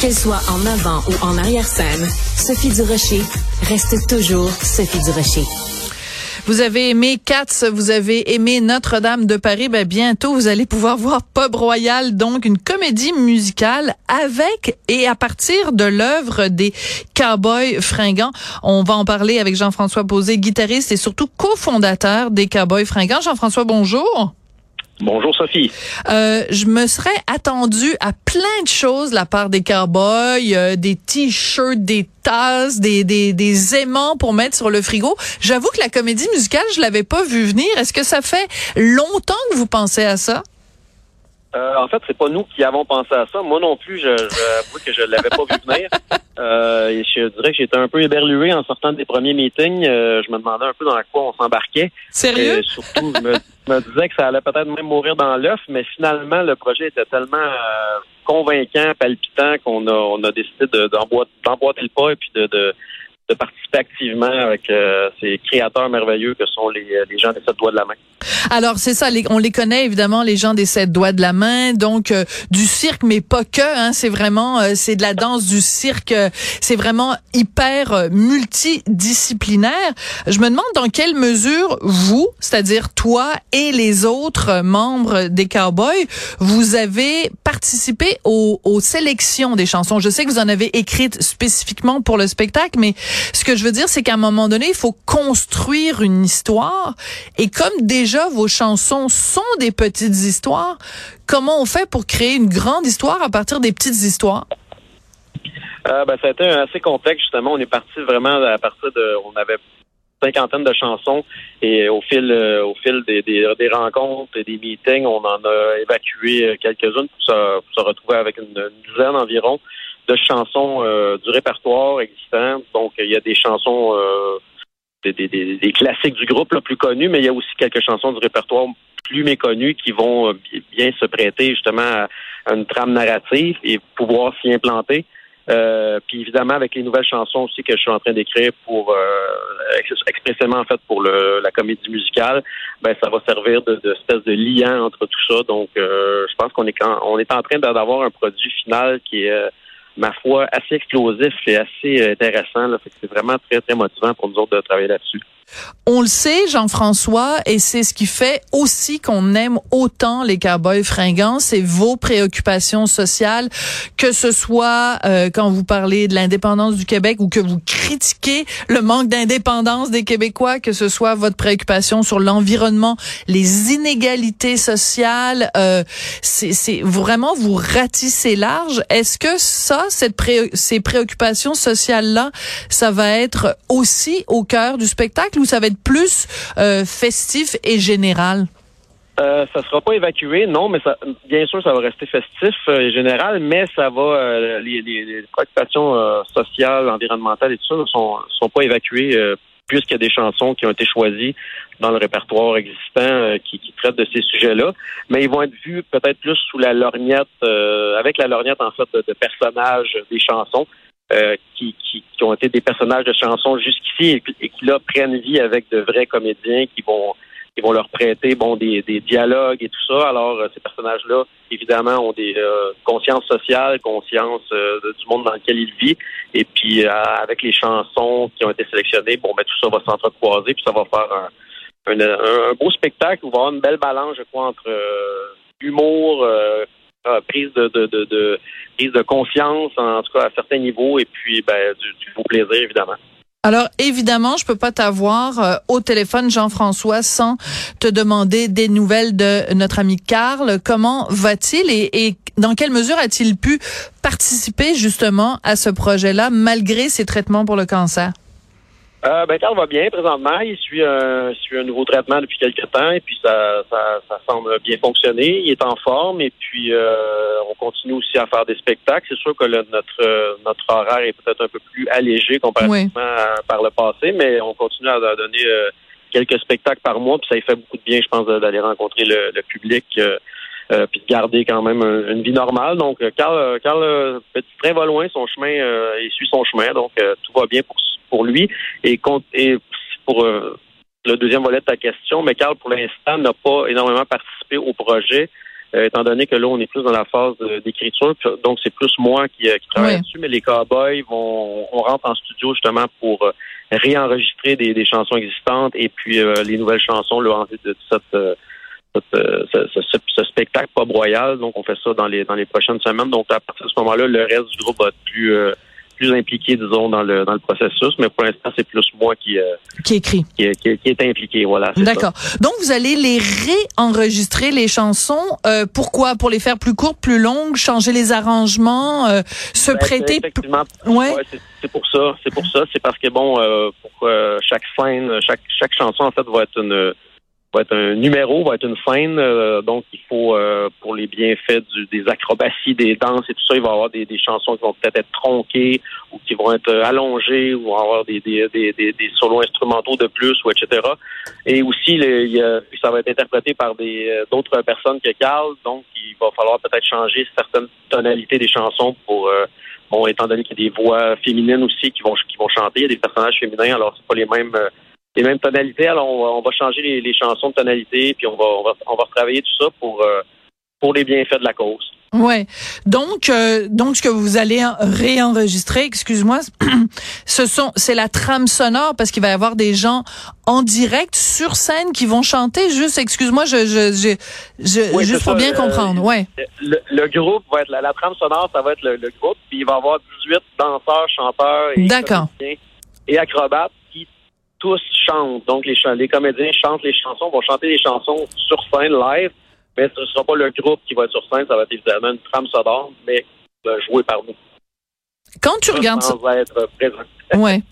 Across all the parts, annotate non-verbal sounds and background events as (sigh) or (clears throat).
Qu'elle soit en avant ou en arrière-scène, Sophie Durocher reste toujours Sophie Durocher. Vous avez aimé Katz, vous avez aimé Notre-Dame de Paris, ben bientôt vous allez pouvoir voir Pub Royal, donc une comédie musicale avec et à partir de l'œuvre des Cowboys fringants. On va en parler avec Jean-François Posé, guitariste et surtout cofondateur des Cowboys fringants. Jean-François, bonjour. Bonjour Sophie. Euh, je me serais attendu à plein de choses de la part des cowboys, euh, des t-shirts, des tasses, des, des, des aimants pour mettre sur le frigo. J'avoue que la comédie musicale, je l'avais pas vu venir. Est-ce que ça fait longtemps que vous pensez à ça? Euh, en fait, c'est pas nous qui avons pensé à ça. Moi non plus, je, j'avoue que je l'avais pas vu venir. (laughs) Euh, et je dirais que j'étais un peu éberlué en sortant des premiers meetings. Euh, je me demandais un peu dans quoi on s'embarquait. Sérieux? Et surtout, je me, disais que ça allait peut-être même mourir dans l'œuf, mais finalement, le projet était tellement euh, convaincant, palpitant qu'on a, on a décidé de, d'emboîter le pas et puis de, de de participer activement avec euh, ces créateurs merveilleux que sont les, euh, les gens des sept doigts de la main. Alors c'est ça, on les connaît évidemment les gens des sept doigts de la main, donc euh, du cirque mais pas que, hein, c'est vraiment c'est de la danse du cirque, c'est vraiment hyper multidisciplinaire. Je me demande dans quelle mesure vous, c'est-à-dire toi et les autres membres des Cowboys, vous avez participé aux, aux sélections des chansons. Je sais que vous en avez écrites spécifiquement pour le spectacle, mais ce que je veux dire, c'est qu'à un moment donné, il faut construire une histoire. Et comme déjà vos chansons sont des petites histoires, comment on fait pour créer une grande histoire à partir des petites histoires? Euh, ben, ça a été assez complexe, justement. On est parti vraiment à partir de, on avait cinquantaine de chansons et au fil euh, au fil des, des, rencontres et des meetings, on en a évacué quelques-unes pour se, pour se retrouver avec une, une dizaine environ de chansons euh, du répertoire existant. Donc, il y a des chansons, euh, des, des, des, classiques du groupe le plus connus, mais il y a aussi quelques chansons du répertoire plus méconnues qui vont euh, bien se prêter justement à, une trame narrative et pouvoir s'y implanter. Euh, puis évidemment avec les nouvelles chansons aussi que je suis en train d'écrire pour euh, expressément en fait pour le, la comédie musicale, ben ça va servir de, de espèce de lien entre tout ça. Donc euh, je pense qu'on est on est en train d'avoir un produit final qui est ma foi, assez explosif et assez euh, intéressant. C'est vraiment très, très motivant pour nous autres de travailler là-dessus. On le sait, Jean-François, et c'est ce qui fait aussi qu'on aime autant les cowboys fringants, c'est vos préoccupations sociales, que ce soit euh, quand vous parlez de l'indépendance du Québec ou que vous critiquez le manque d'indépendance des Québécois, que ce soit votre préoccupation sur l'environnement, les inégalités sociales, euh, c'est vraiment vous ratissez large. Est-ce que ça, cette ces préoccupations sociales-là, ça va être aussi au cœur du spectacle? ou ça va être plus euh, festif et général? Euh, ça sera pas évacué, non, mais ça, bien sûr, ça va rester festif euh, général, mais ça va, euh, les, préoccupations sociales, environnementales et tout ça ne sont pas évacuées puisqu'il y a des chansons qui ont été choisies dans le répertoire existant qui, qui, traitent de ces sujets-là, mais ils vont être vus peut-être plus sous la lorgnette, avec la lorgnette en fait de personnages des chansons. Euh, qui, qui, qui, ont été des personnages de chansons jusqu'ici et, qui là prennent vie avec de vrais comédiens qui vont qui vont leur prêter bon des, des dialogues et tout ça. Alors euh, ces personnages-là, évidemment, ont des euh, consciences sociales, conscience du monde dans lequel ils vivent. Et puis avec les chansons qui ont été sélectionnées, bon ben tout ça va s'entrecroiser puis ça va faire un, un, un, beau spectacle où va avoir une belle balance, je crois, entre humour, prise de, de, de, de, prise de confiance, en tout cas à certains niveaux, et puis ben, du, du beau plaisir, évidemment. Alors évidemment, je peux pas t'avoir euh, au téléphone, Jean-François, sans te demander des nouvelles de notre ami Carl. Comment va-t-il et, dans quelle mesure a-t-il pu participer justement à ce projet-là malgré ses traitements pour le cancer? Euh, ben, Carl va bien présentement. Il suit un, suit un nouveau traitement depuis quelques temps et puis ça, ça, ça semble bien fonctionner. Il est en forme et puis euh, on continue aussi à faire des spectacles. C'est sûr que notre notre horaire est peut-être un peu plus allégé comparativement par le passé, mais on continue à, donner euh, quelques spectacles par mois puis ça fait beaucoup de bien, je pense, d'aller rencontrer le, le public. Euh, puis de garder quand même une vie normale. Donc, Carl, Carl Petit Train va loin, son chemin, il suit son chemin, donc tout va bien pour pour lui. Et, et pour euh, le deuxième volet de ta question, mais Carl, pour l'instant, n'a pas énormément participé au projet. étant donné que là, on est plus dans la phase d'écriture, donc c'est plus moi qui, qui travaille dessus, mais les cowboys vont, on rentre en studio justement pour réenregistrer des, des, chansons existantes et puis les nouvelles chansons là, en de cette ce, spectacle pas royal. Donc, on fait ça dans les dans les prochaines semaines. Donc, à partir de ce moment-là, le reste du groupe va être plus euh, plus impliqué, disons, dans le dans le processus. Mais pour l'instant, c'est plus moi qui euh, qui écrit, qui, est impliqué. Voilà. D'accord. Donc, vous allez les réenregistrer les chansons. Euh, pourquoi? Pour les faire plus courtes, plus longues, changer les arrangements, se ben, prêter. Effectivement. Ouais. c'est pour ça. C'est pour ça. C'est parce que bon, pour chaque scène, chaque chaque chanson en fait va être une va être un numéro, va être une scène. Euh, donc, il faut, euh, pour les bienfaits du, des acrobaties, des danses et tout ça, il va y avoir des, des chansons qui vont peut-être être tronquées ou qui vont être allongées ou avoir des, des, des, des, solos instrumentaux de plus ou etc. Et aussi, ça va être interprété par des euh, d'autres personnes que Carl. Donc, il va falloir peut-être changer certaines tonalités des chansons pour... bon, étant donné qu'il y a des voix féminines aussi qui vont qui vont chanter, il y a des personnages féminins, alors c'est pas les mêmes les mêmes tonalités. Alors, on va, changer les, chansons de tonalité, puis on va, on va, on va retravailler tout ça pour, euh, pour les bienfaits de la cause. Ouais. Donc, euh, donc ce que vous allez réenregistrer, excuse-moi, (clears throat) ce sont, c'est la trame sonore parce qu'il va y avoir des gens en direct sur scène qui vont chanter. Juste, excuse-moi, je, je, je, je juste pour bien comprendre. Ouais. Le, groupe va être la, trame sonore, ça va être le, groupe, puis il va y avoir 18 danseurs, chanteurs et, et acrobates tous chantent. Donc, les, les comédiens chantent les chansons, vont chanter les chansons sur scène live, mais ce ne sera pas le groupe qui va être sur scène, ça va être évidemment une trame sonore, mais jouée par nous. Quand tu regardes ça, ouais.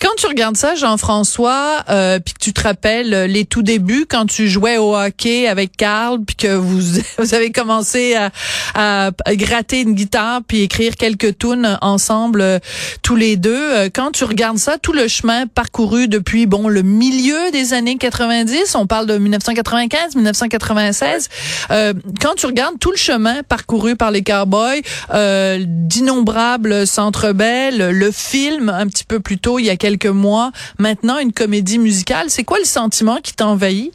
Quand tu regardes ça, Jean-François, euh, puis que tu te rappelles euh, les tout débuts quand tu jouais au hockey avec Carl, puis que vous (laughs) vous avez commencé à, à, gratter une guitare puis écrire quelques tunes ensemble euh, tous les deux. Euh, quand tu regardes ça, tout le chemin parcouru depuis bon le milieu des années 90, on parle de 1995, 1996. Euh, quand tu regardes tout le chemin parcouru par les Cowboys, d'innombrables centres rebelle, le film un petit peu plus tôt, il y a quelques mois, maintenant une comédie musicale. C'est quoi le sentiment qui t'envahit?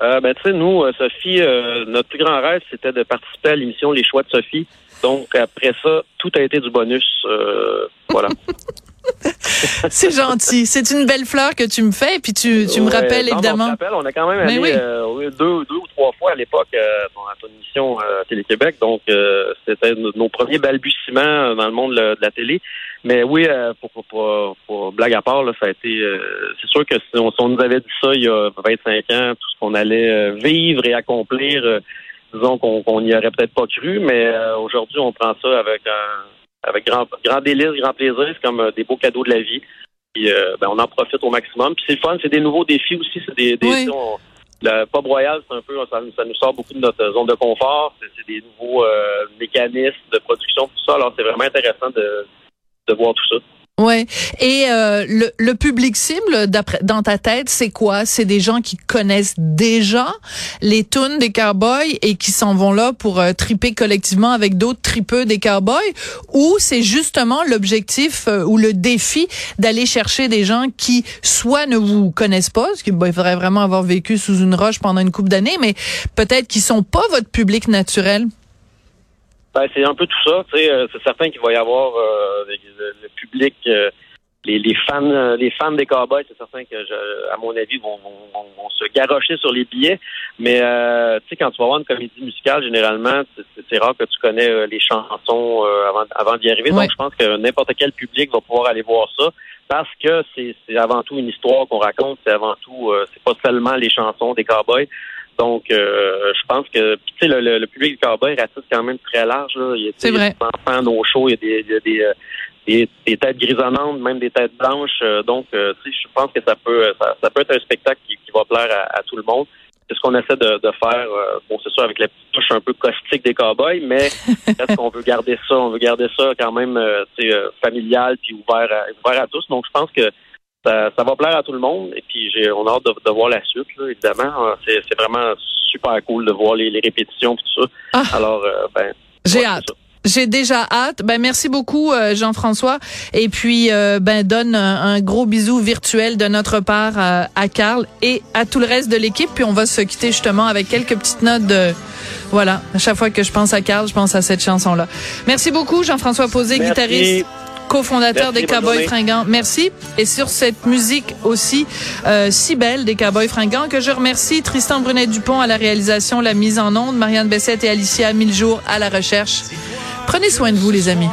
Euh, ben, tu sais, nous, euh, Sophie, euh, notre plus grand rêve, c'était de participer à l'émission Les Choix de Sophie. Donc, après ça, tout a été du bonus. voilà. (laughs) (laughs) c'est gentil. C'est une belle fleur que tu me fais. Et puis tu, tu me rappelles évidemment. On, a quand même allé euh, deux, deux ou trois fois à l'époque euh, à ton émission euh, Télé-Québec. Donc c'était nos premiers balbutiements dans le monde de la télé. Mais oui, pour, pour, pour, blague à part, là, ça a été. c'est sûr que si on, nous avait dit ça il y a 25 ans, tout ce qu'on allait vivre et accomplir, disons qu'on n'y aurait peut-être pas cru. Mais aujourd'hui, on prend ça avec un avec grand, grand délice, grand plaisir. C'est comme euh, des beaux cadeaux de la vie. Puis, euh, ben, on en profite au maximum. Puis c'est le fun, c'est des nouveaux défis aussi. C'est des, des le pop royal, c'est un peu, ça, nous sort beaucoup de notre zone de confort. C'est des nouveaux euh, mécanismes de production, tout ça. Alors c'est vraiment intéressant de, de voir tout ça. Ouais. Et euh, le, le, public cible, dans ta tête, c'est quoi? C'est des gens qui connaissent déjà les tunes des cowboys et qui s'en vont là pour euh, triper collectivement avec d'autres tripeux des cowboys, ou c'est justement l'objectif euh, ou le défi d'aller chercher des gens qui soit ne vous connaissent pas, parce qu'il faudrait vraiment avoir vécu sous une roche pendant une couple d'années, mais peut-être qui sont pas votre public naturel? Ben, c'est un peu tout ça. Euh, c'est certain qu'il va y avoir euh, le, public, euh, les, les, fans, les fans des Cowboys. C'est certain que, à mon avis, vont, vont, se garrocher sur les billets. Mais tu sais, quand tu vas voir une comédie musicale, généralement, c'est rare que tu connais les chansons avant, avant d'y arriver. Donc, je pense que n'importe quel public va pouvoir aller voir ça parce que c'est avant tout une histoire qu'on raconte. C'est avant tout, c'est pas seulement les chansons des Cowboys. Donc, euh, je pense que tu sais, le, le, public du cowboy ratisse quand même très large. Là. Il y a, C'est vrai. des enfants nos shows, il y a des, il y a des, euh, des, des, têtes grisonnantes, même des têtes blanches. Euh, donc, tu sais, je pense que ça peut ça, ça, peut être un spectacle qui, qui va plaire à, tout le monde. C'est ce qu'on essaie de, de faire. bon, c'est sûr, avec la petite touche un peu caustique des cowboys, mais (laughs) est-ce qu'on veut garder ça? On veut garder ça quand même tu sais, familial puis ouvert à, ouvert à tous. Donc, je pense que ça, va plaire à tout le monde. Et puis, j'ai, on a hâte de, voir la suite, évidemment. C'est, c'est vraiment super cool de voir les, répétitions et tout ça. Ah. Alors, euh, ben. J'ai hâte. J'ai déjà hâte. Ben merci beaucoup euh, Jean-François et puis euh, ben donne un, gros bisou virtuel de notre part à, à Carl et à tout le reste de l'équipe puis on va se quitter justement avec quelques petites notes de voilà, à chaque fois que je pense à Carl, je pense à cette chanson là. Merci beaucoup Jean-François Posé, guitariste cofondateur des Cowboys Fringants. Merci. Et sur cette musique aussi euh, si belle des Cowboys Fringants, que je remercie Tristan Brunet-Dupont à la réalisation, la mise en onde, Marianne Bessette et Alicia Mille-Jours à la recherche. Prenez soin de vous, les amis.